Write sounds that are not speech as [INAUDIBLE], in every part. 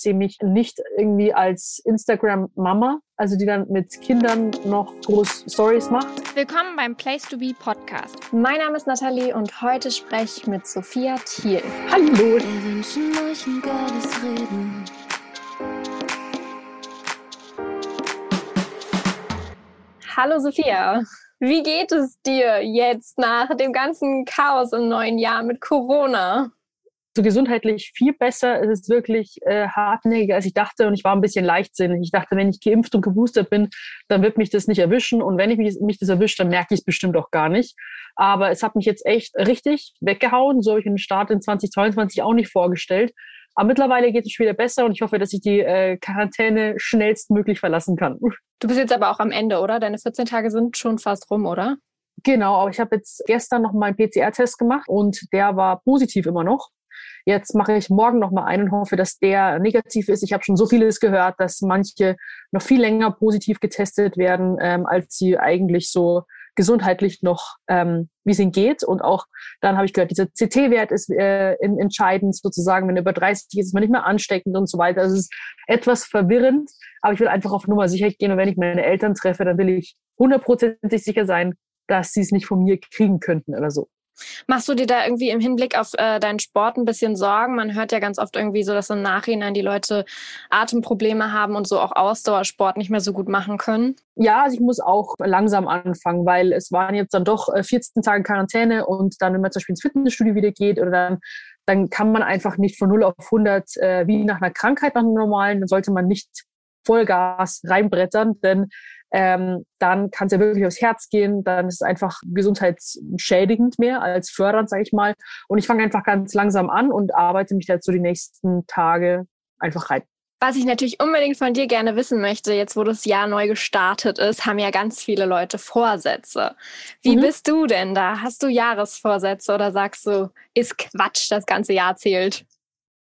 sehe mich nicht irgendwie als Instagram-Mama, also die dann mit Kindern noch groß Stories macht. Willkommen beim Place to Be Podcast. Mein Name ist Nathalie und heute spreche ich mit Sophia Thiel. Hallo. Wir wünschen euch ein geiles Reden. Hallo Sophia. Wie geht es dir jetzt nach dem ganzen Chaos im neuen Jahr mit Corona? So gesundheitlich viel besser. Es ist wirklich äh, hartnäckiger, als ich dachte. Und ich war ein bisschen leichtsinnig. Ich dachte, wenn ich geimpft und geboostert bin, dann wird mich das nicht erwischen. Und wenn ich mich, mich das erwischt, dann merke ich es bestimmt auch gar nicht. Aber es hat mich jetzt echt richtig weggehauen. So habe ich den Start in 2022 auch nicht vorgestellt. Aber mittlerweile geht es wieder besser und ich hoffe, dass ich die äh, Quarantäne schnellstmöglich verlassen kann. Du bist jetzt aber auch am Ende, oder? Deine 14 Tage sind schon fast rum, oder? Genau, aber ich habe jetzt gestern noch meinen PCR-Test gemacht und der war positiv immer noch. Jetzt mache ich morgen noch mal einen und hoffe, dass der negativ ist. Ich habe schon so vieles gehört, dass manche noch viel länger positiv getestet werden, ähm, als sie eigentlich so gesundheitlich noch, ähm, wie es ihnen geht. Und auch dann habe ich gehört, dieser CT-Wert ist äh, entscheidend sozusagen. Wenn er über 30 ist, ist man nicht mehr ansteckend und so weiter. Also es ist etwas verwirrend, aber ich will einfach auf Nummer sicher gehen. Und wenn ich meine Eltern treffe, dann will ich hundertprozentig sicher sein, dass sie es nicht von mir kriegen könnten oder so. Machst du dir da irgendwie im Hinblick auf äh, deinen Sport ein bisschen Sorgen? Man hört ja ganz oft irgendwie so, dass im Nachhinein die Leute Atemprobleme haben und so auch Ausdauersport nicht mehr so gut machen können. Ja, also ich muss auch langsam anfangen, weil es waren jetzt dann doch 14 äh, Tage Quarantäne und dann, wenn man zum Beispiel ins Fitnessstudio wieder geht oder dann dann kann man einfach nicht von 0 auf 100 äh, wie nach einer Krankheit, nach einem normalen, dann sollte man nicht Vollgas reinbrettern, denn ähm, dann kann es ja wirklich aufs Herz gehen, dann ist es einfach gesundheitsschädigend mehr als fördernd, sage ich mal. Und ich fange einfach ganz langsam an und arbeite mich dazu die nächsten Tage einfach rein. Was ich natürlich unbedingt von dir gerne wissen möchte, jetzt wo das Jahr neu gestartet ist, haben ja ganz viele Leute Vorsätze. Wie mhm. bist du denn da? Hast du Jahresvorsätze oder sagst du, ist Quatsch, das ganze Jahr zählt?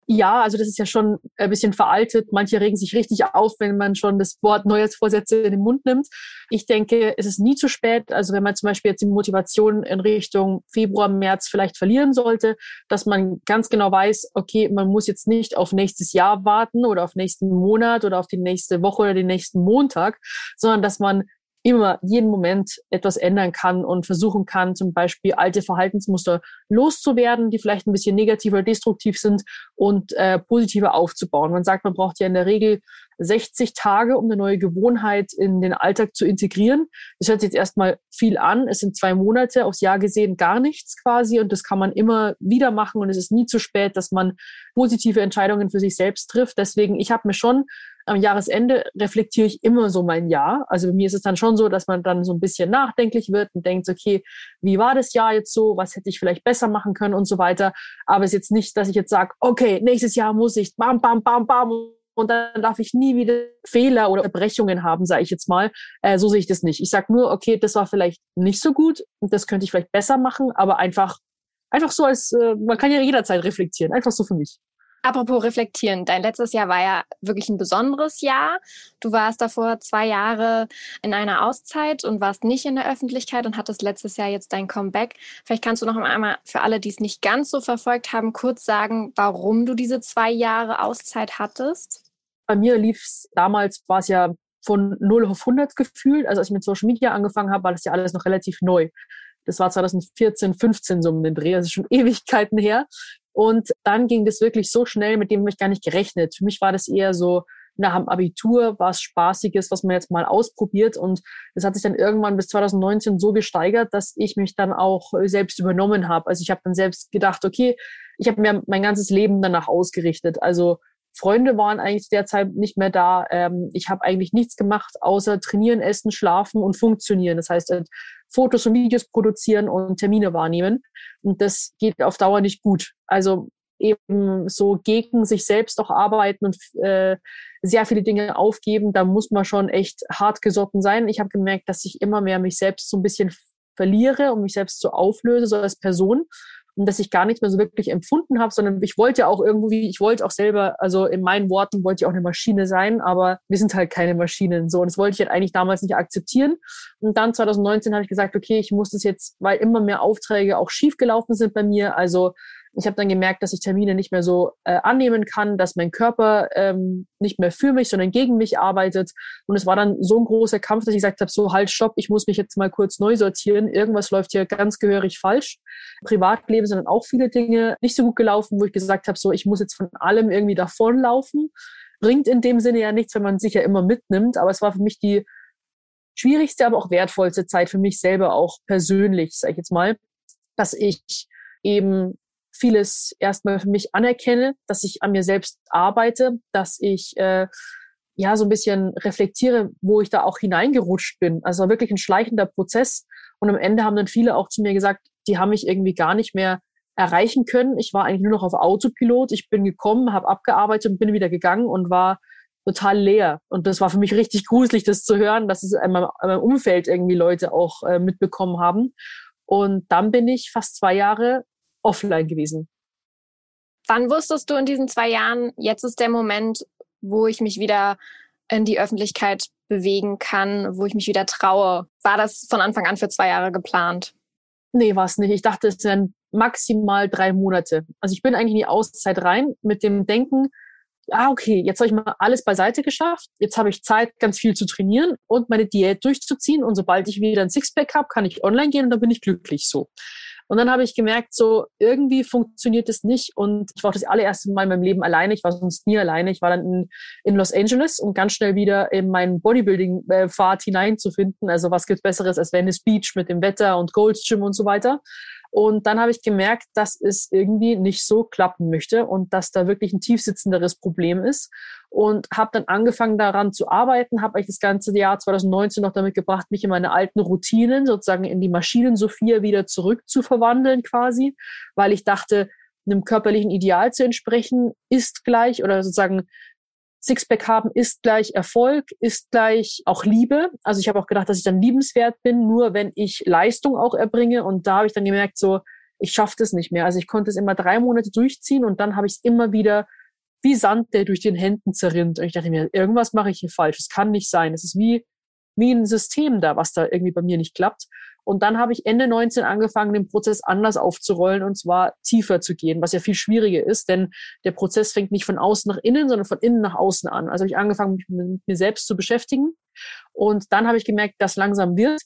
Ja, also das ist ja schon ein bisschen veraltet. Manche regen sich richtig auf, wenn man schon das Wort Neujahrsvorsätze in den Mund nimmt. Ich denke, es ist nie zu spät. Also wenn man zum Beispiel jetzt die Motivation in Richtung Februar, März vielleicht verlieren sollte, dass man ganz genau weiß, okay, man muss jetzt nicht auf nächstes Jahr warten oder auf nächsten Monat oder auf die nächste Woche oder den nächsten Montag, sondern dass man immer jeden Moment etwas ändern kann und versuchen kann, zum Beispiel alte Verhaltensmuster loszuwerden, die vielleicht ein bisschen negativ oder destruktiv sind und äh, positiver aufzubauen. Man sagt, man braucht ja in der Regel 60 Tage, um eine neue Gewohnheit in den Alltag zu integrieren. Das hört sich jetzt erstmal viel an. Es sind zwei Monate, aufs Jahr gesehen gar nichts quasi und das kann man immer wieder machen und es ist nie zu spät, dass man positive Entscheidungen für sich selbst trifft. Deswegen, ich habe mir schon am Jahresende reflektiere ich immer so mein Jahr. Also bei mir ist es dann schon so, dass man dann so ein bisschen nachdenklich wird und denkt, okay, wie war das Jahr jetzt so? Was hätte ich vielleicht besser machen können und so weiter. Aber es ist jetzt nicht, dass ich jetzt sage, okay, nächstes Jahr muss ich bam, bam, bam, bam und dann darf ich nie wieder Fehler oder Brechungen haben, sage ich jetzt mal. Äh, so sehe ich das nicht. Ich sage nur, okay, das war vielleicht nicht so gut und das könnte ich vielleicht besser machen, aber einfach, einfach so als, äh, man kann ja jederzeit reflektieren, einfach so für mich. Apropos reflektieren, dein letztes Jahr war ja wirklich ein besonderes Jahr. Du warst davor zwei Jahre in einer Auszeit und warst nicht in der Öffentlichkeit und hattest letztes Jahr jetzt dein Comeback. Vielleicht kannst du noch einmal für alle, die es nicht ganz so verfolgt haben, kurz sagen, warum du diese zwei Jahre Auszeit hattest? Bei mir lief es damals, war es ja von 0 auf 100 gefühlt. Also als ich mit Social Media angefangen habe, war das ja alles noch relativ neu. Das war 2014, 15 so um den Dreh, also schon [LAUGHS] Ewigkeiten her. Und dann ging das wirklich so schnell, mit dem habe ich gar nicht gerechnet. Für mich war das eher so nach dem Abitur, was Spaßiges, was man jetzt mal ausprobiert. Und das hat sich dann irgendwann bis 2019 so gesteigert, dass ich mich dann auch selbst übernommen habe. Also ich habe dann selbst gedacht, okay, ich habe mir mein ganzes Leben danach ausgerichtet. Also Freunde waren eigentlich derzeit nicht mehr da. Ähm, ich habe eigentlich nichts gemacht, außer trainieren, essen, schlafen und funktionieren. Das heißt, äh, Fotos und Videos produzieren und Termine wahrnehmen. Und das geht auf Dauer nicht gut. Also eben so gegen sich selbst auch arbeiten und äh, sehr viele Dinge aufgeben, da muss man schon echt hart gesotten sein. Ich habe gemerkt, dass ich immer mehr mich selbst so ein bisschen verliere und mich selbst so auflöse, so als Person und dass ich gar nichts mehr so wirklich empfunden habe, sondern ich wollte ja auch irgendwie, ich wollte auch selber, also in meinen Worten wollte ich auch eine Maschine sein, aber wir sind halt keine Maschinen so. Und das wollte ich halt eigentlich damals nicht akzeptieren. Und dann 2019 habe ich gesagt, okay, ich muss das jetzt, weil immer mehr Aufträge auch schief gelaufen sind bei mir, also Ich habe dann gemerkt, dass ich Termine nicht mehr so äh, annehmen kann, dass mein Körper ähm, nicht mehr für mich, sondern gegen mich arbeitet. Und es war dann so ein großer Kampf, dass ich gesagt habe, so halt, stopp, ich muss mich jetzt mal kurz neu sortieren. Irgendwas läuft hier ganz gehörig falsch. Privatleben sind dann auch viele Dinge nicht so gut gelaufen, wo ich gesagt habe, so ich muss jetzt von allem irgendwie davonlaufen. Bringt in dem Sinne ja nichts, wenn man sich ja immer mitnimmt. Aber es war für mich die schwierigste, aber auch wertvollste Zeit für mich selber auch persönlich, sage ich jetzt mal, dass ich eben vieles erstmal für mich anerkenne, dass ich an mir selbst arbeite, dass ich äh, ja so ein bisschen reflektiere, wo ich da auch hineingerutscht bin. Also wirklich ein schleichender Prozess. Und am Ende haben dann viele auch zu mir gesagt, die haben mich irgendwie gar nicht mehr erreichen können. Ich war eigentlich nur noch auf Autopilot. Ich bin gekommen, habe abgearbeitet und bin wieder gegangen und war total leer. Und das war für mich richtig gruselig, das zu hören, dass es in meinem, in meinem Umfeld irgendwie Leute auch äh, mitbekommen haben. Und dann bin ich fast zwei Jahre offline gewesen. Wann wusstest du in diesen zwei Jahren, jetzt ist der Moment, wo ich mich wieder in die Öffentlichkeit bewegen kann, wo ich mich wieder traue? War das von Anfang an für zwei Jahre geplant? Nee, war es nicht. Ich dachte, es wären maximal drei Monate. Also ich bin eigentlich in die Auszeit rein mit dem Denken, ah, okay, jetzt habe ich mal alles beiseite geschafft. Jetzt habe ich Zeit, ganz viel zu trainieren und meine Diät durchzuziehen. Und sobald ich wieder ein Sixpack habe, kann ich online gehen und dann bin ich glücklich so. Und dann habe ich gemerkt, so irgendwie funktioniert es nicht. Und ich war das allererste Mal in meinem Leben alleine. Ich war sonst nie alleine. Ich war dann in, in Los Angeles, um ganz schnell wieder in meinen Bodybuilding-Pfad hineinzufinden. Also was gibt's Besseres als Venice Beach mit dem Wetter und Gold's Gym und so weiter. Und dann habe ich gemerkt, dass es irgendwie nicht so klappen möchte und dass da wirklich ein tiefsitzenderes Problem ist. Und habe dann angefangen daran zu arbeiten, habe eigentlich das ganze Jahr 2019 noch damit gebracht, mich in meine alten Routinen, sozusagen in die Maschinen Sophia wieder zurück zu verwandeln quasi, weil ich dachte, einem körperlichen Ideal zu entsprechen, ist gleich oder sozusagen Sixpack haben ist gleich Erfolg, ist gleich auch Liebe. Also ich habe auch gedacht, dass ich dann liebenswert bin, nur wenn ich Leistung auch erbringe. Und da habe ich dann gemerkt, so, ich schaffe das nicht mehr. Also ich konnte es immer drei Monate durchziehen und dann habe ich es immer wieder wie Sand, der durch den Händen zerrinnt. Und ich dachte mir, irgendwas mache ich hier falsch. Es kann nicht sein. Es ist wie, wie ein System da, was da irgendwie bei mir nicht klappt. Und dann habe ich Ende 19 angefangen, den Prozess anders aufzurollen und zwar tiefer zu gehen, was ja viel schwieriger ist, denn der Prozess fängt nicht von außen nach innen, sondern von innen nach außen an. Also habe ich angefangen, mich mit mir selbst zu beschäftigen. Und dann habe ich gemerkt, dass langsam wird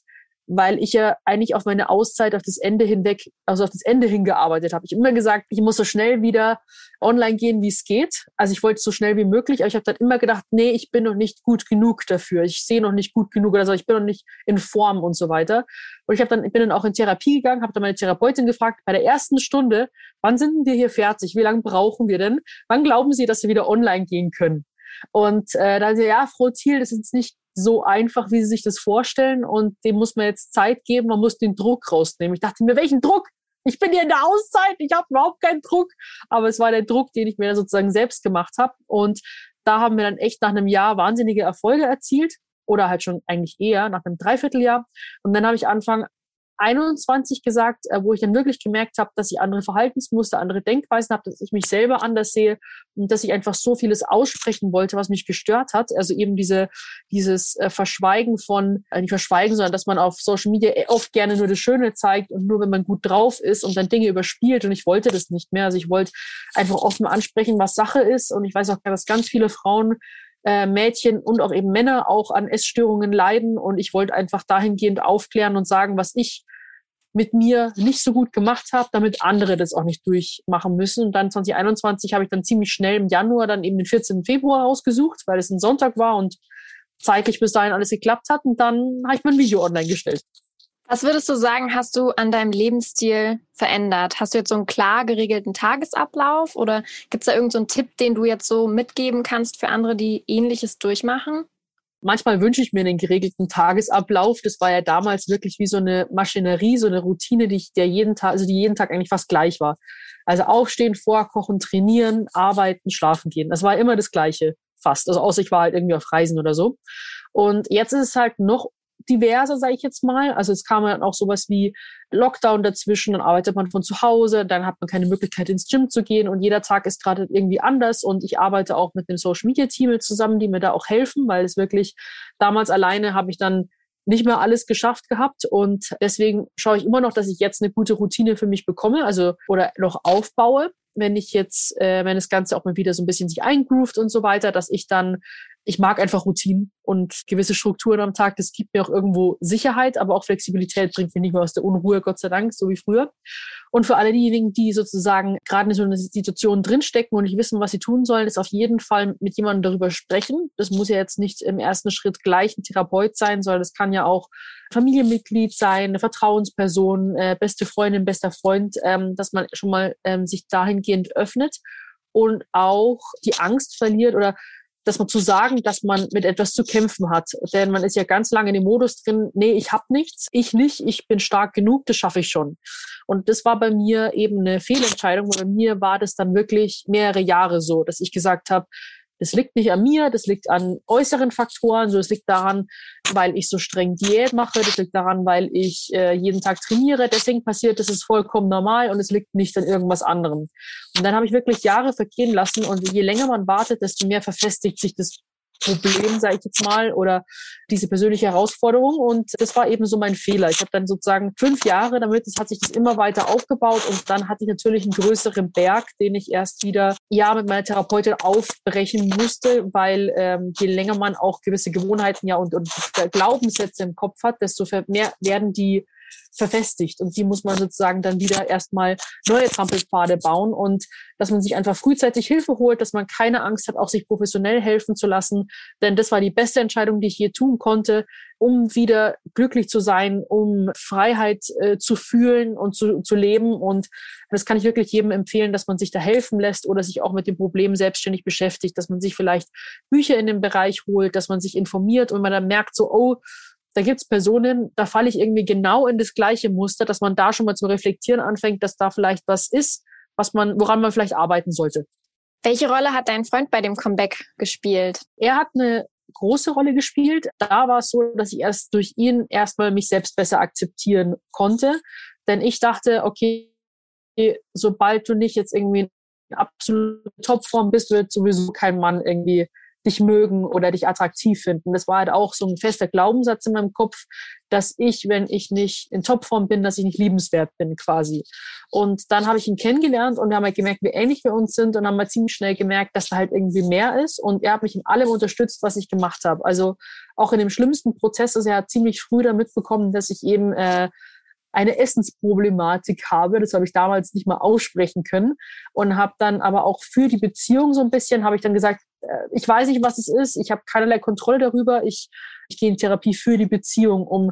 weil ich ja eigentlich auf meine Auszeit auf das Ende hinweg, also auf das Ende hingearbeitet habe. Ich immer gesagt, ich muss so schnell wieder online gehen, wie es geht. Also ich wollte so schnell wie möglich, aber ich habe dann immer gedacht, nee, ich bin noch nicht gut genug dafür. Ich sehe noch nicht gut genug oder so, ich bin noch nicht in Form und so weiter. Und ich habe dann ich bin dann auch in Therapie gegangen, habe dann meine Therapeutin gefragt, bei der ersten Stunde, wann sind wir hier fertig? Wie lange brauchen wir denn? Wann glauben Sie, dass wir wieder online gehen können? Und äh, da sie, ja, Frau Thiel, das ist nicht so einfach, wie sie sich das vorstellen. Und dem muss man jetzt Zeit geben, man muss den Druck rausnehmen. Ich dachte mir, welchen Druck? Ich bin hier in der Auszeit, ich habe überhaupt keinen Druck. Aber es war der Druck, den ich mir sozusagen selbst gemacht habe. Und da haben wir dann echt nach einem Jahr wahnsinnige Erfolge erzielt. Oder halt schon eigentlich eher nach einem Dreivierteljahr. Und dann habe ich Anfang 21 gesagt, äh, wo ich dann wirklich gemerkt habe, dass ich andere Verhaltensmuster, andere Denkweisen habe, dass ich mich selber anders sehe und dass ich einfach so vieles aussprechen wollte, was mich gestört hat. Also eben diese, dieses äh, Verschweigen von, äh, nicht Verschweigen, sondern dass man auf Social Media oft gerne nur das Schöne zeigt und nur wenn man gut drauf ist und dann Dinge überspielt. Und ich wollte das nicht mehr. Also ich wollte einfach offen ansprechen, was Sache ist. Und ich weiß auch, dass ganz viele Frauen äh, Mädchen und auch eben Männer auch an Essstörungen leiden. Und ich wollte einfach dahingehend aufklären und sagen, was ich mit mir nicht so gut gemacht habe, damit andere das auch nicht durchmachen müssen. Und dann 2021 habe ich dann ziemlich schnell im Januar dann eben den 14. Februar rausgesucht, weil es ein Sonntag war und zeitlich bis dahin alles geklappt hat. Und dann habe ich mein Video online gestellt. Was würdest du sagen, hast du an deinem Lebensstil verändert? Hast du jetzt so einen klar geregelten Tagesablauf oder gibt es da irgendeinen so Tipp, den du jetzt so mitgeben kannst für andere, die ähnliches durchmachen? Manchmal wünsche ich mir einen geregelten Tagesablauf. Das war ja damals wirklich wie so eine Maschinerie, so eine Routine, die ich der jeden Tag, also die jeden Tag eigentlich fast gleich war. Also aufstehen, vorkochen, trainieren, arbeiten, schlafen gehen. Das war immer das Gleiche fast. Also außer ich war halt irgendwie auf Reisen oder so. Und jetzt ist es halt noch diverser, sage ich jetzt mal. Also es kam dann auch sowas wie Lockdown dazwischen, dann arbeitet man von zu Hause, dann hat man keine Möglichkeit ins Gym zu gehen und jeder Tag ist gerade irgendwie anders und ich arbeite auch mit dem Social Media Team zusammen, die mir da auch helfen, weil es wirklich damals alleine habe ich dann nicht mehr alles geschafft gehabt und deswegen schaue ich immer noch, dass ich jetzt eine gute Routine für mich bekomme, also oder noch aufbaue wenn ich jetzt, äh, wenn das Ganze auch mal wieder so ein bisschen sich eingroovt und so weiter, dass ich dann ich mag einfach Routinen und gewisse Strukturen am Tag. Das gibt mir auch irgendwo Sicherheit, aber auch Flexibilität bringt mich nicht mehr aus der Unruhe, Gott sei Dank, so wie früher. Und für alle diejenigen, die sozusagen gerade in so einer Situation drinstecken und nicht wissen, was sie tun sollen, ist auf jeden Fall mit jemandem darüber sprechen. Das muss ja jetzt nicht im ersten Schritt gleich ein Therapeut sein, sondern das kann ja auch Familienmitglied sein, eine Vertrauensperson, äh, beste Freundin, bester Freund, ähm, dass man schon mal ähm, sich dahingehend öffnet und auch die Angst verliert oder dass man zu sagen, dass man mit etwas zu kämpfen hat. Denn man ist ja ganz lange in dem Modus drin, nee, ich habe nichts, ich nicht, ich bin stark genug, das schaffe ich schon. Und das war bei mir eben eine Fehlentscheidung. Bei mir war das dann wirklich mehrere Jahre so, dass ich gesagt habe, das liegt nicht an mir, das liegt an äußeren Faktoren, so es liegt daran, weil ich so streng Diät mache, das liegt daran, weil ich äh, jeden Tag trainiere, deswegen passiert das ist vollkommen normal und es liegt nicht an irgendwas anderem. Und dann habe ich wirklich Jahre vergehen lassen und je länger man wartet, desto mehr verfestigt sich das Problem, sage ich jetzt mal, oder diese persönliche Herausforderung. Und das war eben so mein Fehler. Ich habe dann sozusagen fünf Jahre damit, es hat sich das immer weiter aufgebaut und dann hatte ich natürlich einen größeren Berg, den ich erst wieder ja mit meiner Therapeutin aufbrechen musste, weil ähm, je länger man auch gewisse Gewohnheiten ja und, und Glaubenssätze im Kopf hat, desto mehr werden die verfestigt. Und die muss man sozusagen dann wieder erstmal neue Trampelpfade bauen und dass man sich einfach frühzeitig Hilfe holt, dass man keine Angst hat, auch sich professionell helfen zu lassen. Denn das war die beste Entscheidung, die ich je tun konnte, um wieder glücklich zu sein, um Freiheit äh, zu fühlen und zu, zu leben. Und das kann ich wirklich jedem empfehlen, dass man sich da helfen lässt oder sich auch mit dem Problem selbstständig beschäftigt, dass man sich vielleicht Bücher in dem Bereich holt, dass man sich informiert und man dann merkt so, oh, da gibt es Personen, da falle ich irgendwie genau in das gleiche Muster, dass man da schon mal zu reflektieren anfängt, dass da vielleicht was ist, was man, woran man vielleicht arbeiten sollte. Welche Rolle hat dein Freund bei dem Comeback gespielt? Er hat eine große Rolle gespielt. Da war es so, dass ich erst durch ihn erstmal mich selbst besser akzeptieren konnte. Denn ich dachte, okay, sobald du nicht jetzt irgendwie in absolute Topform bist, wird sowieso kein Mann irgendwie dich mögen oder dich attraktiv finden. Das war halt auch so ein fester Glaubenssatz in meinem Kopf, dass ich, wenn ich nicht in Topform bin, dass ich nicht liebenswert bin quasi. Und dann habe ich ihn kennengelernt und wir haben halt gemerkt, wie ähnlich wir uns sind und haben halt ziemlich schnell gemerkt, dass da halt irgendwie mehr ist und er hat mich in allem unterstützt, was ich gemacht habe. Also auch in dem schlimmsten Prozess, also er hat ziemlich früh damit bekommen, dass ich eben äh, eine Essensproblematik habe. Das habe ich damals nicht mal aussprechen können und habe dann aber auch für die Beziehung so ein bisschen, habe ich dann gesagt, ich weiß nicht, was es ist, ich habe keinerlei Kontrolle darüber, ich, ich gehe in Therapie für die Beziehung, um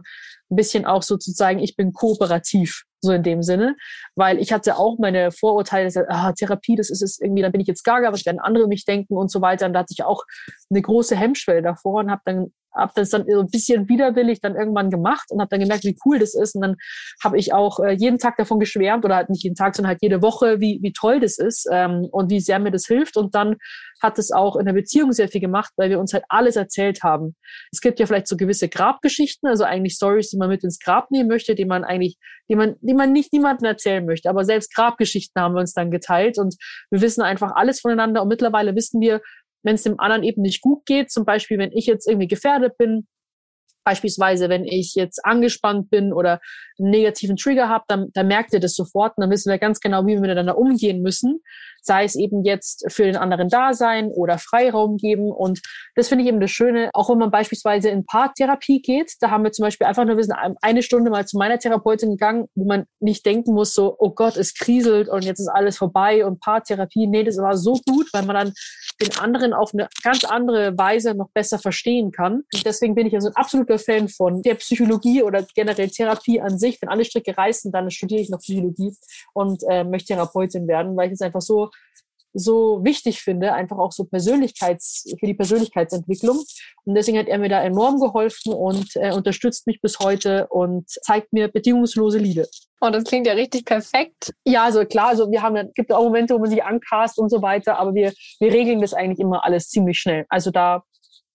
ein bisschen auch so zu zeigen, ich bin kooperativ, so in dem Sinne, weil ich hatte auch meine Vorurteile, dass, ah, Therapie, das ist es irgendwie, dann bin ich jetzt gaga, was werden andere mich denken und so weiter. Und da hatte ich auch eine große Hemmschwelle davor und habe dann habe das dann so ein bisschen widerwillig dann irgendwann gemacht und habe dann gemerkt, wie cool das ist. Und dann habe ich auch äh, jeden Tag davon geschwärmt oder halt nicht jeden Tag, sondern halt jede Woche, wie, wie toll das ist ähm, und wie sehr mir das hilft. Und dann hat es auch in der Beziehung sehr viel gemacht, weil wir uns halt alles erzählt haben. Es gibt ja vielleicht so gewisse Grabgeschichten, also eigentlich Stories, die man mit ins Grab nehmen möchte, die man eigentlich, die man, die man nicht niemandem erzählen möchte. Aber selbst Grabgeschichten haben wir uns dann geteilt und wir wissen einfach alles voneinander und mittlerweile wissen wir, wenn es dem anderen eben nicht gut geht. Zum Beispiel, wenn ich jetzt irgendwie gefährdet bin, Beispielsweise, wenn ich jetzt angespannt bin oder einen negativen Trigger habe, dann, dann merkt ihr das sofort und dann wissen wir ganz genau, wie wir miteinander umgehen müssen. Sei es eben jetzt für den anderen da sein oder Freiraum geben. Und das finde ich eben das Schöne, auch wenn man beispielsweise in Paartherapie geht, da haben wir zum Beispiel einfach nur, wir sind eine Stunde mal zu meiner Therapeutin gegangen, wo man nicht denken muss, so, oh Gott, es kriselt und jetzt ist alles vorbei und Paartherapie. Nee, das war so gut, weil man dann den anderen auf eine ganz andere Weise noch besser verstehen kann. Und deswegen bin ich also ein absoluter Fan von der Psychologie oder generell Therapie an sich. Wenn alle Stricke reißen, dann studiere ich noch Psychologie und äh, möchte Therapeutin werden, weil ich es einfach so so wichtig finde, einfach auch so Persönlichkeits, für die Persönlichkeitsentwicklung. Und deswegen hat er mir da enorm geholfen und äh, unterstützt mich bis heute und zeigt mir bedingungslose Liebe. Oh, das klingt ja richtig perfekt. Ja, also klar, also wir haben, gibt auch Momente, wo man sich ankast und so weiter, aber wir, wir regeln das eigentlich immer alles ziemlich schnell. Also da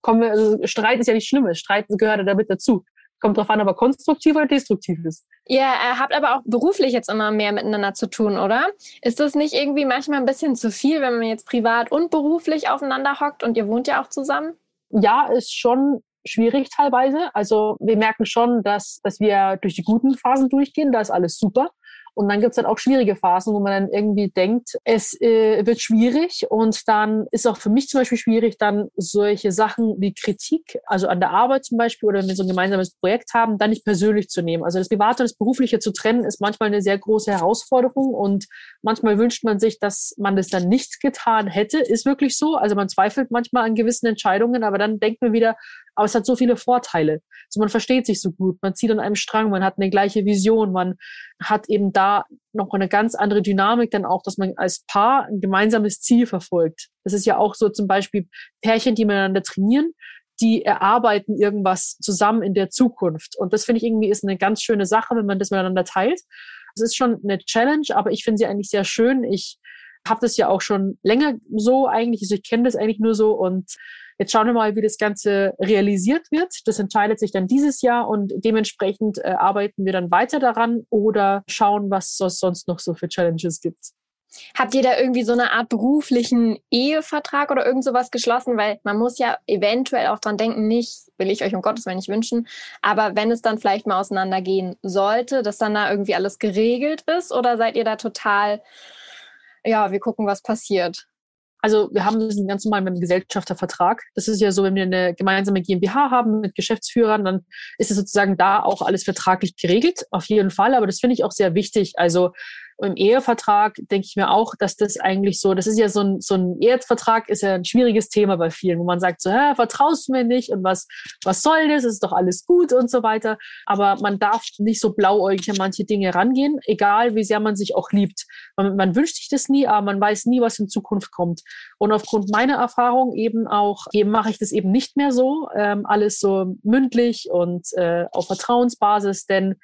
kommen wir, also Streit ist ja nicht Schlimmes, Streit gehört ja damit dazu. Kommt drauf an, ob er konstruktiv oder destruktiv ist. Ihr äh, habt aber auch beruflich jetzt immer mehr miteinander zu tun, oder? Ist das nicht irgendwie manchmal ein bisschen zu viel, wenn man jetzt privat und beruflich aufeinander hockt und ihr wohnt ja auch zusammen? Ja, ist schon schwierig teilweise. Also wir merken schon, dass, dass wir durch die guten Phasen durchgehen, da ist alles super. Und dann gibt es dann auch schwierige Phasen, wo man dann irgendwie denkt, es äh, wird schwierig. Und dann ist auch für mich zum Beispiel schwierig, dann solche Sachen wie Kritik, also an der Arbeit zum Beispiel oder wenn wir so ein gemeinsames Projekt haben, dann nicht persönlich zu nehmen. Also das Private und das Berufliche zu trennen, ist manchmal eine sehr große Herausforderung. Und manchmal wünscht man sich, dass man das dann nicht getan hätte. Ist wirklich so. Also man zweifelt manchmal an gewissen Entscheidungen, aber dann denkt man wieder, aber es hat so viele Vorteile. Also man versteht sich so gut, man zieht an einem Strang, man hat eine gleiche Vision, man hat eben da noch eine ganz andere Dynamik dann auch, dass man als Paar ein gemeinsames Ziel verfolgt. Das ist ja auch so zum Beispiel Pärchen, die miteinander trainieren, die erarbeiten irgendwas zusammen in der Zukunft. Und das finde ich irgendwie ist eine ganz schöne Sache, wenn man das miteinander teilt. Es ist schon eine Challenge, aber ich finde sie eigentlich sehr schön. Ich habe das ja auch schon länger so eigentlich, also ich kenne das eigentlich nur so und Jetzt schauen wir mal, wie das Ganze realisiert wird. Das entscheidet sich dann dieses Jahr und dementsprechend äh, arbeiten wir dann weiter daran oder schauen, was es sonst noch so für Challenges gibt. Habt ihr da irgendwie so eine Art beruflichen Ehevertrag oder irgend sowas geschlossen? Weil man muss ja eventuell auch dran denken, nicht, will ich euch um Gottes Willen nicht wünschen, aber wenn es dann vielleicht mal auseinandergehen sollte, dass dann da irgendwie alles geregelt ist oder seid ihr da total, ja, wir gucken, was passiert? Also wir haben diesen ganz normalen mit dem Gesellschaftervertrag. Das ist ja so, wenn wir eine gemeinsame GmbH haben mit Geschäftsführern, dann ist es sozusagen da auch alles vertraglich geregelt, auf jeden Fall. Aber das finde ich auch sehr wichtig. Also im Ehevertrag denke ich mir auch, dass das eigentlich so, das ist ja so ein, so ein Ehevertrag ist ja ein schwieriges Thema bei vielen, wo man sagt so, hä, vertraust du mir nicht und was, was soll das, ist doch alles gut und so weiter. Aber man darf nicht so blauäugig an manche Dinge rangehen, egal wie sehr man sich auch liebt. Man, man wünscht sich das nie, aber man weiß nie, was in Zukunft kommt. Und aufgrund meiner Erfahrung eben auch, eben mache ich das eben nicht mehr so, ähm, alles so mündlich und äh, auf Vertrauensbasis, denn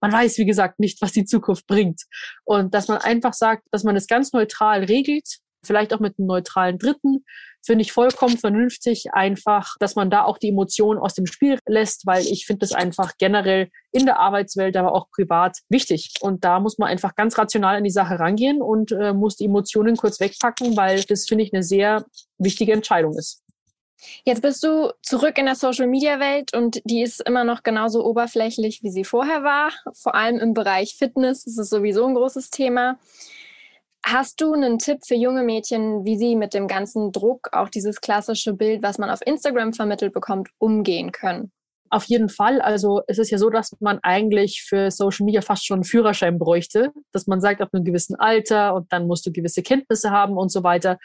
man weiß, wie gesagt, nicht, was die Zukunft bringt. Und dass man einfach sagt, dass man es ganz neutral regelt, vielleicht auch mit einem neutralen Dritten, finde ich vollkommen vernünftig, einfach, dass man da auch die Emotionen aus dem Spiel lässt, weil ich finde das einfach generell in der Arbeitswelt, aber auch privat wichtig. Und da muss man einfach ganz rational an die Sache rangehen und äh, muss die Emotionen kurz wegpacken, weil das, finde ich, eine sehr wichtige Entscheidung ist. Jetzt bist du zurück in der Social-Media-Welt und die ist immer noch genauso oberflächlich, wie sie vorher war. Vor allem im Bereich Fitness ist sowieso ein großes Thema. Hast du einen Tipp für junge Mädchen, wie sie mit dem ganzen Druck, auch dieses klassische Bild, was man auf Instagram vermittelt bekommt, umgehen können? Auf jeden Fall. Also es ist ja so, dass man eigentlich für Social Media fast schon einen Führerschein bräuchte, dass man sagt, ab einem gewissen Alter und dann musst du gewisse Kenntnisse haben und so weiter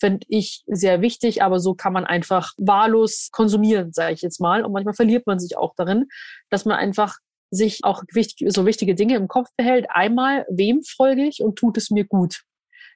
finde ich sehr wichtig, aber so kann man einfach wahllos konsumieren, sage ich jetzt mal. Und manchmal verliert man sich auch darin, dass man einfach sich auch wichtig, so wichtige Dinge im Kopf behält. Einmal, wem folge ich und tut es mir gut?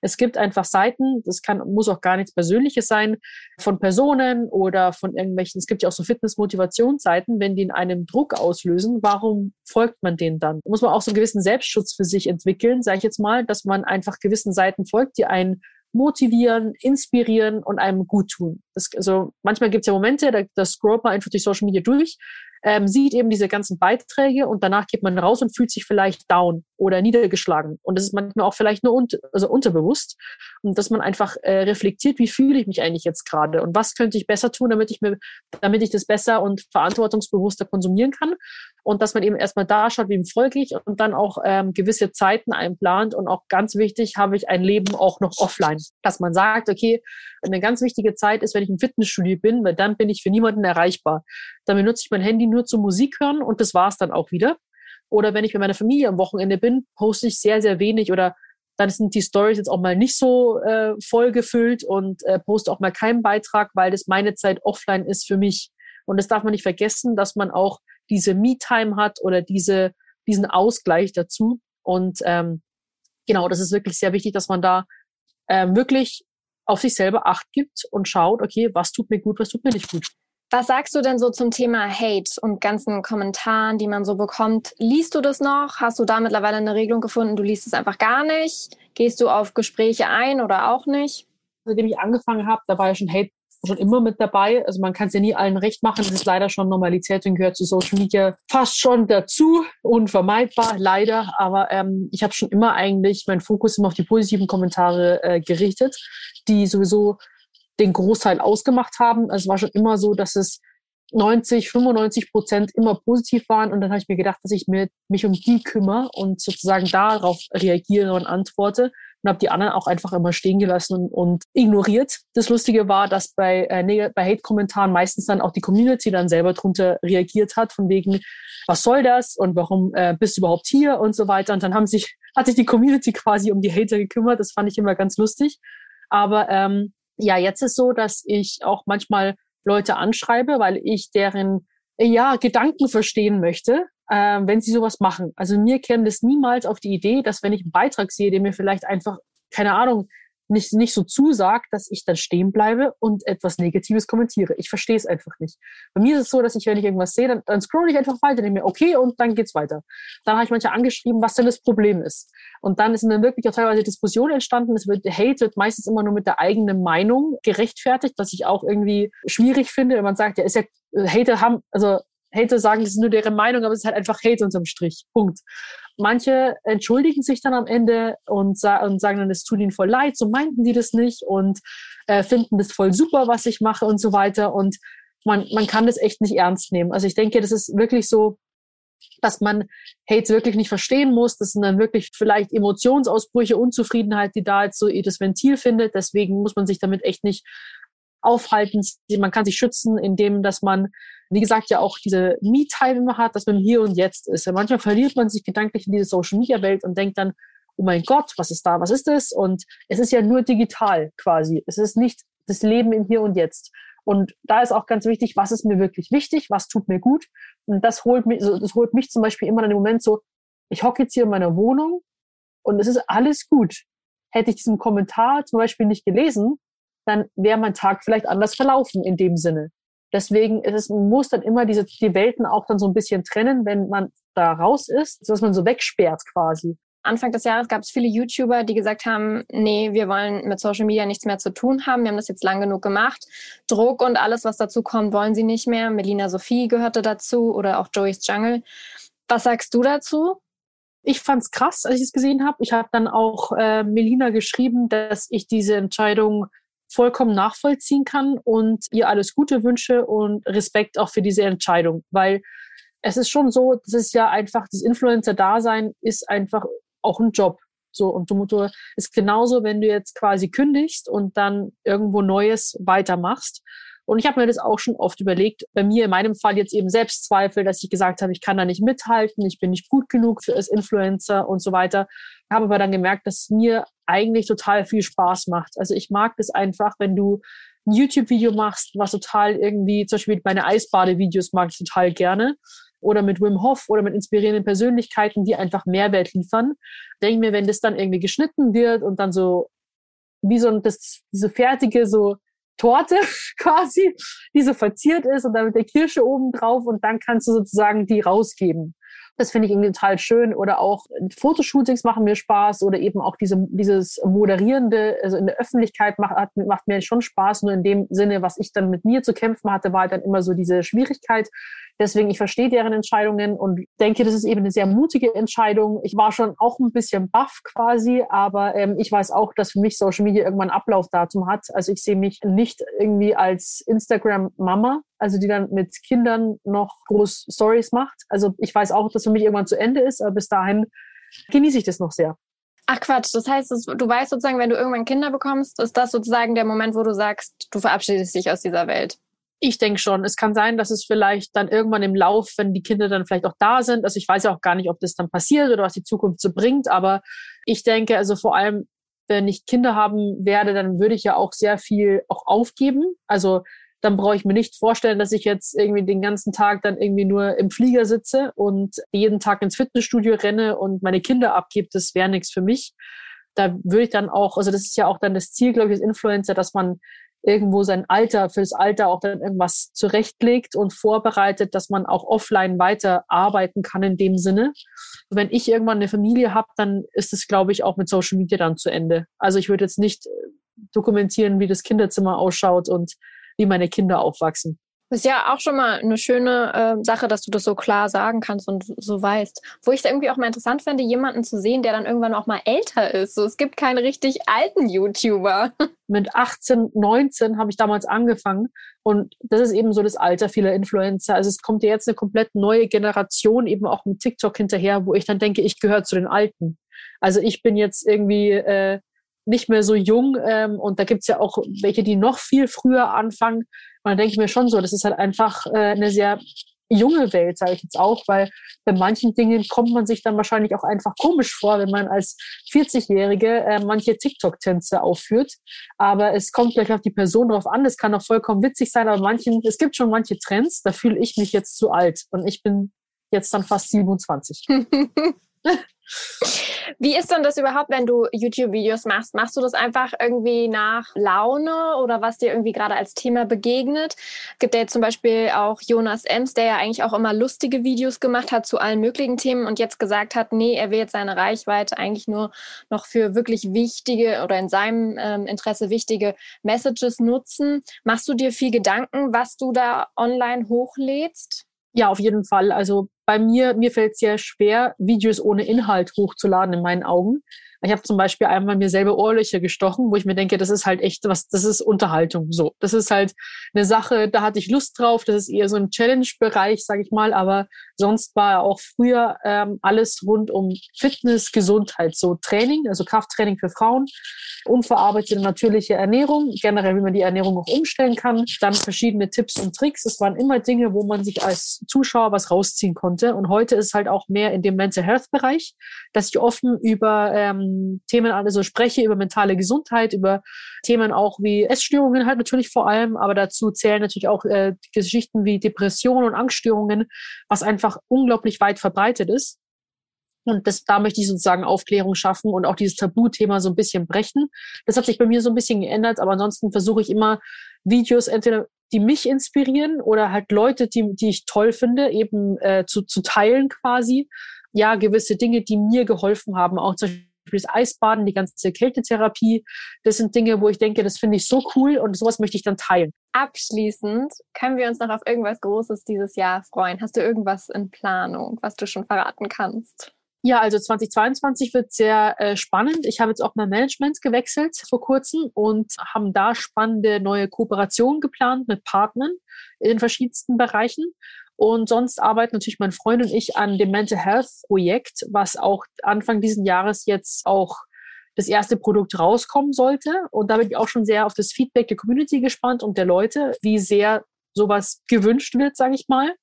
Es gibt einfach Seiten, das kann, muss auch gar nichts Persönliches sein, von Personen oder von irgendwelchen, es gibt ja auch so Fitness-Motivationsseiten, wenn die in einem Druck auslösen, warum folgt man denen dann? Da muss man auch so einen gewissen Selbstschutz für sich entwickeln, sage ich jetzt mal, dass man einfach gewissen Seiten folgt, die einen motivieren, inspirieren und einem gut tun. Das, also manchmal gibt es ja Momente, da, da scrollt man einfach durch Social Media durch ähm, sieht eben diese ganzen Beiträge und danach geht man raus und fühlt sich vielleicht down oder niedergeschlagen. Und das ist manchmal auch vielleicht nur un also unterbewusst. Und dass man einfach äh, reflektiert, wie fühle ich mich eigentlich jetzt gerade und was könnte ich besser tun, damit ich mir, damit ich das besser und verantwortungsbewusster konsumieren kann. Und dass man eben erstmal da schaut, wem folge ich und dann auch ähm, gewisse Zeiten einplant. Und auch ganz wichtig, habe ich ein Leben auch noch offline. Dass man sagt, okay, eine ganz wichtige Zeit ist, wenn ich im Fitnessstudio bin, weil dann bin ich für niemanden erreichbar. Dann benutze ich mein Handy nur zur Musik hören und das war's dann auch wieder. Oder wenn ich mit meiner Familie am Wochenende bin, poste ich sehr, sehr wenig oder dann sind die Stories jetzt auch mal nicht so äh, voll gefüllt und äh, poste auch mal keinen Beitrag, weil das meine Zeit offline ist für mich. Und das darf man nicht vergessen, dass man auch diese Me-Time hat oder diese, diesen Ausgleich dazu. Und ähm, genau, das ist wirklich sehr wichtig, dass man da ähm, wirklich auf sich selber Acht gibt und schaut, okay, was tut mir gut, was tut mir nicht gut. Was sagst du denn so zum Thema Hate und ganzen Kommentaren, die man so bekommt? Liest du das noch? Hast du da mittlerweile eine Regelung gefunden? Du liest es einfach gar nicht? Gehst du auf Gespräche ein oder auch nicht? Seitdem ich angefangen habe, da war ja schon Hate schon immer mit dabei. Also man kann es ja nie allen recht machen. Das ist leider schon Normalität und gehört zu Social Media fast schon dazu. Unvermeidbar, leider. Aber ähm, ich habe schon immer eigentlich meinen Fokus immer auf die positiven Kommentare äh, gerichtet, die sowieso den Großteil ausgemacht haben. Es war schon immer so, dass es 90, 95 Prozent immer positiv waren. Und dann habe ich mir gedacht, dass ich mir, mich um die kümmere und sozusagen darauf reagiere und antworte. Und habe die anderen auch einfach immer stehen gelassen und, und ignoriert. Das Lustige war, dass bei, äh, bei Hate-Kommentaren meistens dann auch die Community dann selber drunter reagiert hat, von wegen, was soll das und warum äh, bist du überhaupt hier und so weiter. Und dann haben sich, hat sich die Community [LAUGHS] quasi um die Hater gekümmert. Das fand ich immer ganz lustig. Aber ähm, ja, jetzt ist so, dass ich auch manchmal Leute anschreibe, weil ich deren ja, Gedanken verstehen möchte, äh, wenn sie sowas machen. Also mir käme das niemals auf die Idee, dass wenn ich einen Beitrag sehe, der mir vielleicht einfach, keine Ahnung, nicht, nicht so zusagt, dass ich dann stehen bleibe und etwas Negatives kommentiere. Ich verstehe es einfach nicht. Bei mir ist es so, dass ich, wenn ich irgendwas sehe, dann, dann scroll ich einfach weiter, denke mir, okay, und dann geht's weiter. Dann habe ich manche angeschrieben, was denn das Problem ist. Und dann sind dann wirklich auch teilweise Diskussionen entstanden. Es wird, Hate wird meistens immer nur mit der eigenen Meinung gerechtfertigt, was ich auch irgendwie schwierig finde, wenn man sagt, ja, ist ja, Hater haben, also Hater sagen, das ist nur deren Meinung, aber es ist halt einfach Hate unterm Strich. Punkt. Manche entschuldigen sich dann am Ende und, sa und sagen dann, es tut ihnen voll leid, so meinten die das nicht und äh, finden das voll super, was ich mache und so weiter. Und man, man kann das echt nicht ernst nehmen. Also ich denke, das ist wirklich so, dass man Hate wirklich nicht verstehen muss. Das sind dann wirklich vielleicht Emotionsausbrüche, Unzufriedenheit, die da jetzt so das Ventil findet. Deswegen muss man sich damit echt nicht aufhalten. Man kann sich schützen, indem dass man, wie gesagt, ja auch diese Me-Time immer hat, dass man hier und jetzt ist. Ja, manchmal verliert man sich gedanklich in diese Social-Media-Welt und denkt dann, oh mein Gott, was ist da, was ist das? Und es ist ja nur digital quasi. Es ist nicht das Leben im Hier und Jetzt. Und da ist auch ganz wichtig, was ist mir wirklich wichtig, was tut mir gut. Und das holt mich, das holt mich zum Beispiel immer in dem Moment so, ich hocke jetzt hier in meiner Wohnung und es ist alles gut. Hätte ich diesen Kommentar zum Beispiel nicht gelesen, dann wäre mein Tag vielleicht anders verlaufen in dem Sinne. Deswegen ist es, man muss dann immer diese, die Welten auch dann so ein bisschen trennen, wenn man da raus ist, dass man so wegsperrt quasi. Anfang des Jahres gab es viele YouTuber, die gesagt haben, nee, wir wollen mit Social Media nichts mehr zu tun haben. Wir haben das jetzt lang genug gemacht. Druck und alles, was dazu kommt, wollen sie nicht mehr. Melina Sophie gehörte dazu oder auch Joey's Jungle. Was sagst du dazu? Ich fand's krass, als ich es gesehen habe. Ich habe dann auch äh, Melina geschrieben, dass ich diese Entscheidung vollkommen nachvollziehen kann und ihr alles Gute wünsche und Respekt auch für diese Entscheidung, weil es ist schon so, das ist ja einfach, das Influencer-Dasein ist einfach auch ein Job. So, und du, du ist genauso, wenn du jetzt quasi kündigst und dann irgendwo Neues weitermachst. Und ich habe mir das auch schon oft überlegt. Bei mir in meinem Fall jetzt eben Selbstzweifel, dass ich gesagt habe, ich kann da nicht mithalten, ich bin nicht gut genug für als Influencer und so weiter. Habe aber dann gemerkt, dass es mir eigentlich total viel Spaß macht. Also ich mag das einfach, wenn du ein YouTube-Video machst, was total irgendwie, zum Beispiel meine Eisbade-Videos mag ich total gerne. Oder mit Wim Hof oder mit inspirierenden Persönlichkeiten, die einfach Mehrwert liefern. Denke mir, wenn das dann irgendwie geschnitten wird und dann so wie so ein, das, diese fertige, so Torte [LAUGHS] quasi, die so verziert ist und dann mit der Kirsche oben drauf und dann kannst du sozusagen die rausgeben. Das finde ich irgendwie total schön. Oder auch Fotoshootings machen mir Spaß oder eben auch diese, dieses Moderierende, also in der Öffentlichkeit macht, macht mir schon Spaß. Nur in dem Sinne, was ich dann mit mir zu kämpfen hatte, war halt dann immer so diese Schwierigkeit. Deswegen, ich verstehe deren Entscheidungen und denke, das ist eben eine sehr mutige Entscheidung. Ich war schon auch ein bisschen baff quasi, aber ähm, ich weiß auch, dass für mich Social Media irgendwann Ablaufdatum hat. Also ich sehe mich nicht irgendwie als Instagram-Mama, also die dann mit Kindern noch groß Stories macht. Also ich weiß auch, dass für mich irgendwann zu Ende ist, aber bis dahin genieße ich das noch sehr. Ach Quatsch, das heißt, du weißt sozusagen, wenn du irgendwann Kinder bekommst, ist das sozusagen der Moment, wo du sagst, du verabschiedest dich aus dieser Welt. Ich denke schon. Es kann sein, dass es vielleicht dann irgendwann im Lauf, wenn die Kinder dann vielleicht auch da sind, also ich weiß ja auch gar nicht, ob das dann passiert oder was die Zukunft so bringt, aber ich denke, also vor allem, wenn ich Kinder haben werde, dann würde ich ja auch sehr viel auch aufgeben. Also dann brauche ich mir nicht vorstellen, dass ich jetzt irgendwie den ganzen Tag dann irgendwie nur im Flieger sitze und jeden Tag ins Fitnessstudio renne und meine Kinder abgebe. Das wäre nichts für mich. Da würde ich dann auch, also das ist ja auch dann das Ziel, glaube ich, als Influencer, dass man irgendwo sein Alter, fürs Alter auch dann irgendwas zurechtlegt und vorbereitet, dass man auch offline weiter arbeiten kann in dem Sinne. Wenn ich irgendwann eine Familie habe, dann ist es, glaube ich, auch mit Social Media dann zu Ende. Also ich würde jetzt nicht dokumentieren, wie das Kinderzimmer ausschaut und wie meine Kinder aufwachsen. Ist ja auch schon mal eine schöne äh, Sache, dass du das so klar sagen kannst und so weißt. Wo ich es irgendwie auch mal interessant fände, jemanden zu sehen, der dann irgendwann auch mal älter ist. So, es gibt keine richtig alten YouTuber. [LAUGHS] Mit 18, 19 habe ich damals angefangen und das ist eben so das Alter vieler Influencer. Also es kommt ja jetzt eine komplett neue Generation eben auch mit TikTok hinterher, wo ich dann denke, ich gehöre zu den Alten. Also ich bin jetzt irgendwie äh, nicht mehr so jung ähm, und da gibt's ja auch welche, die noch viel früher anfangen. Und dann denke ich mir schon so, das ist halt einfach äh, eine sehr junge Welt, sage ich jetzt auch, weil bei manchen Dingen kommt man sich dann wahrscheinlich auch einfach komisch vor, wenn man als 40-Jährige äh, manche TikTok-Tänze aufführt. Aber es kommt gleich auf die Person drauf an. Es kann auch vollkommen witzig sein, aber manchen, es gibt schon manche Trends, da fühle ich mich jetzt zu alt und ich bin jetzt dann fast 27. [LAUGHS] Wie ist denn das überhaupt, wenn du YouTube-Videos machst? Machst du das einfach irgendwie nach Laune oder was dir irgendwie gerade als Thema begegnet? Gibt ja jetzt zum Beispiel auch Jonas Ems, der ja eigentlich auch immer lustige Videos gemacht hat zu allen möglichen Themen und jetzt gesagt hat, nee, er will jetzt seine Reichweite eigentlich nur noch für wirklich wichtige oder in seinem ähm, Interesse wichtige Messages nutzen. Machst du dir viel Gedanken, was du da online hochlädst? Ja, auf jeden Fall. Also bei mir, mir fällt es sehr schwer, Videos ohne Inhalt hochzuladen in meinen Augen. Ich habe zum Beispiel einmal mir selber Ohrlöcher gestochen, wo ich mir denke, das ist halt echt was, das ist Unterhaltung. So, das ist halt eine Sache, da hatte ich Lust drauf. Das ist eher so ein Challenge-Bereich, sage ich mal. Aber sonst war auch früher ähm, alles rund um Fitness, Gesundheit, so Training, also Krafttraining für Frauen, unverarbeitete natürliche Ernährung, generell wie man die Ernährung auch umstellen kann, dann verschiedene Tipps und Tricks. Es waren immer Dinge, wo man sich als Zuschauer was rausziehen konnte. Und heute ist halt auch mehr in dem Mental Health-Bereich, dass ich offen über ähm, Themen also spreche, über mentale Gesundheit, über Themen auch wie Essstörungen halt natürlich vor allem, aber dazu zählen natürlich auch äh, Geschichten wie Depressionen und Angststörungen, was einfach unglaublich weit verbreitet ist. Und das, da möchte ich sozusagen Aufklärung schaffen und auch dieses Tabuthema so ein bisschen brechen. Das hat sich bei mir so ein bisschen geändert, aber ansonsten versuche ich immer Videos entweder die mich inspirieren oder halt Leute, die, die ich toll finde, eben äh, zu, zu teilen quasi. Ja, gewisse Dinge, die mir geholfen haben, auch zum Beispiel das Eisbaden, die ganze Kältetherapie. Das sind Dinge, wo ich denke, das finde ich so cool und sowas möchte ich dann teilen. Abschließend können wir uns noch auf irgendwas Großes dieses Jahr freuen. Hast du irgendwas in Planung, was du schon verraten kannst? Ja, also 2022 wird sehr äh, spannend. Ich habe jetzt auch mein Management gewechselt vor kurzem und haben da spannende neue Kooperationen geplant mit Partnern in verschiedensten Bereichen. Und sonst arbeiten natürlich mein Freund und ich an dem Mental Health Projekt, was auch Anfang diesen Jahres jetzt auch das erste Produkt rauskommen sollte. Und da bin ich auch schon sehr auf das Feedback der Community gespannt und der Leute, wie sehr sowas gewünscht wird, sage ich mal.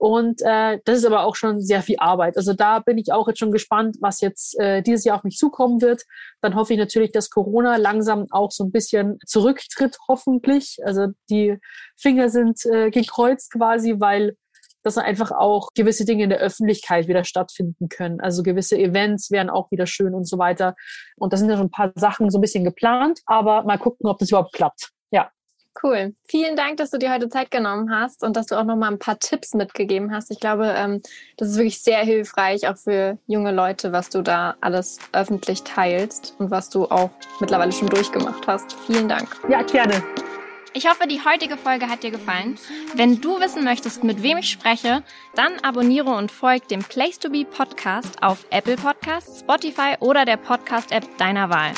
Und äh, das ist aber auch schon sehr viel Arbeit. Also da bin ich auch jetzt schon gespannt, was jetzt äh, dieses Jahr auf mich zukommen wird. Dann hoffe ich natürlich, dass Corona langsam auch so ein bisschen zurücktritt, hoffentlich. Also die Finger sind äh, gekreuzt quasi, weil dass einfach auch gewisse Dinge in der Öffentlichkeit wieder stattfinden können. Also gewisse Events wären auch wieder schön und so weiter. Und da sind ja schon ein paar Sachen so ein bisschen geplant, aber mal gucken, ob das überhaupt klappt. Ja. Cool. Vielen Dank, dass du dir heute Zeit genommen hast und dass du auch noch mal ein paar Tipps mitgegeben hast. Ich glaube, ähm, das ist wirklich sehr hilfreich, auch für junge Leute, was du da alles öffentlich teilst und was du auch mittlerweile schon durchgemacht hast. Vielen Dank. Ja, gerne. Ich hoffe, die heutige Folge hat dir gefallen. Wenn du wissen möchtest, mit wem ich spreche, dann abonniere und folg dem Place to Be Podcast auf Apple Podcasts, Spotify oder der Podcast-App deiner Wahl.